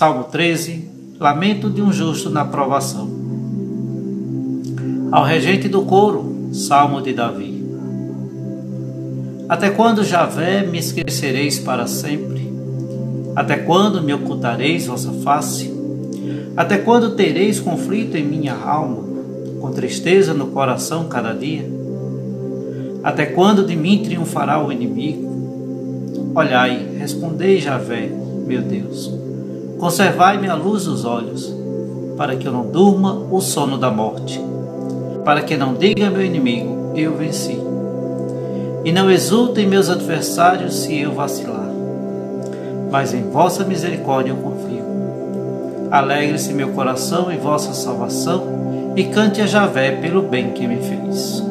Salmo 13, lamento de um justo na provação. Ao regente do coro, Salmo de Davi. Até quando, Javé, me esquecereis para sempre? Até quando me ocultareis vossa face? Até quando tereis conflito em minha alma, com tristeza no coração cada dia? Até quando de mim triunfará o inimigo? Olhai, respondei, Javé, meu Deus Conservai-me a luz dos olhos, para que eu não durma o sono da morte, para que não diga meu inimigo, eu venci. E não exultem meus adversários se eu vacilar. Mas em vossa misericórdia eu confio. Alegre-se meu coração em vossa salvação e cante a Javé pelo bem que me fez.